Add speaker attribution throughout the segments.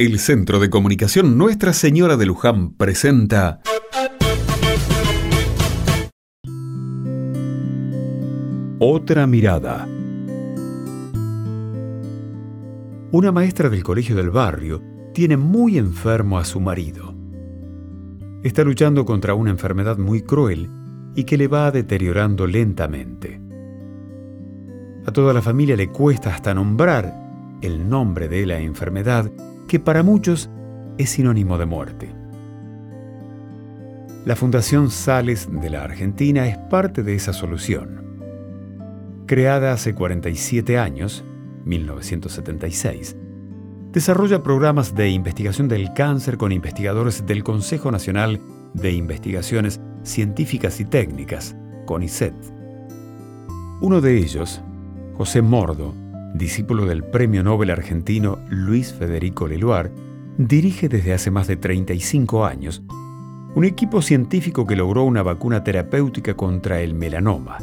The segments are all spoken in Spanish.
Speaker 1: El Centro de Comunicación Nuestra Señora de Luján presenta Otra mirada. Una maestra del colegio del barrio tiene muy enfermo a su marido. Está luchando contra una enfermedad muy cruel y que le va deteriorando lentamente. A toda la familia le cuesta hasta nombrar el nombre de la enfermedad que para muchos es sinónimo de muerte. La Fundación Sales de la Argentina es parte de esa solución. Creada hace 47 años, 1976, desarrolla programas de investigación del cáncer con investigadores del Consejo Nacional de Investigaciones Científicas y Técnicas, CONICET. Uno de ellos, José Mordo, discípulo del premio Nobel argentino Luis Federico Leluar, dirige desde hace más de 35 años un equipo científico que logró una vacuna terapéutica contra el melanoma,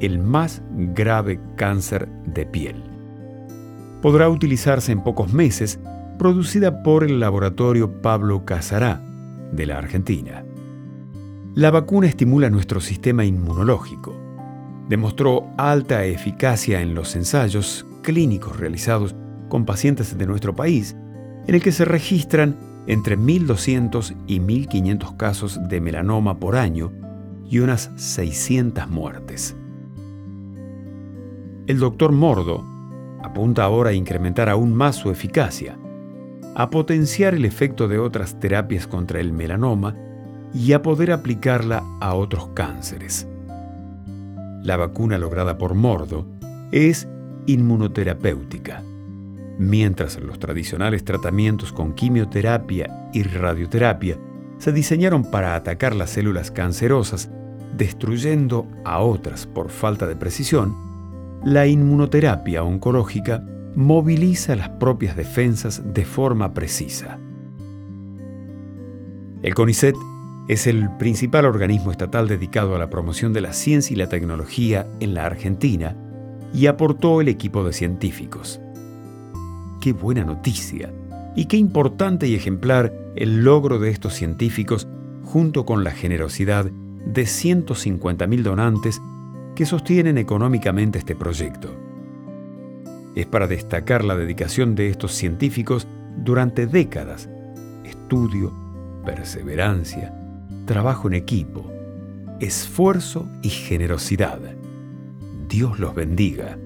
Speaker 1: el más grave cáncer de piel. Podrá utilizarse en pocos meses, producida por el laboratorio Pablo Casará, de la Argentina. La vacuna estimula nuestro sistema inmunológico. Demostró alta eficacia en los ensayos clínicos realizados con pacientes de nuestro país, en el que se registran entre 1.200 y 1.500 casos de melanoma por año y unas 600 muertes. El doctor Mordo apunta ahora a incrementar aún más su eficacia, a potenciar el efecto de otras terapias contra el melanoma y a poder aplicarla a otros cánceres. La vacuna lograda por Mordo es inmunoterapéutica. Mientras los tradicionales tratamientos con quimioterapia y radioterapia se diseñaron para atacar las células cancerosas, destruyendo a otras por falta de precisión, la inmunoterapia oncológica moviliza las propias defensas de forma precisa. El CONICET es el principal organismo estatal dedicado a la promoción de la ciencia y la tecnología en la Argentina y aportó el equipo de científicos. Qué buena noticia y qué importante y ejemplar el logro de estos científicos junto con la generosidad de 150.000 donantes que sostienen económicamente este proyecto. Es para destacar la dedicación de estos científicos durante décadas, estudio, perseverancia, trabajo en equipo, esfuerzo y generosidad. Dios los bendiga.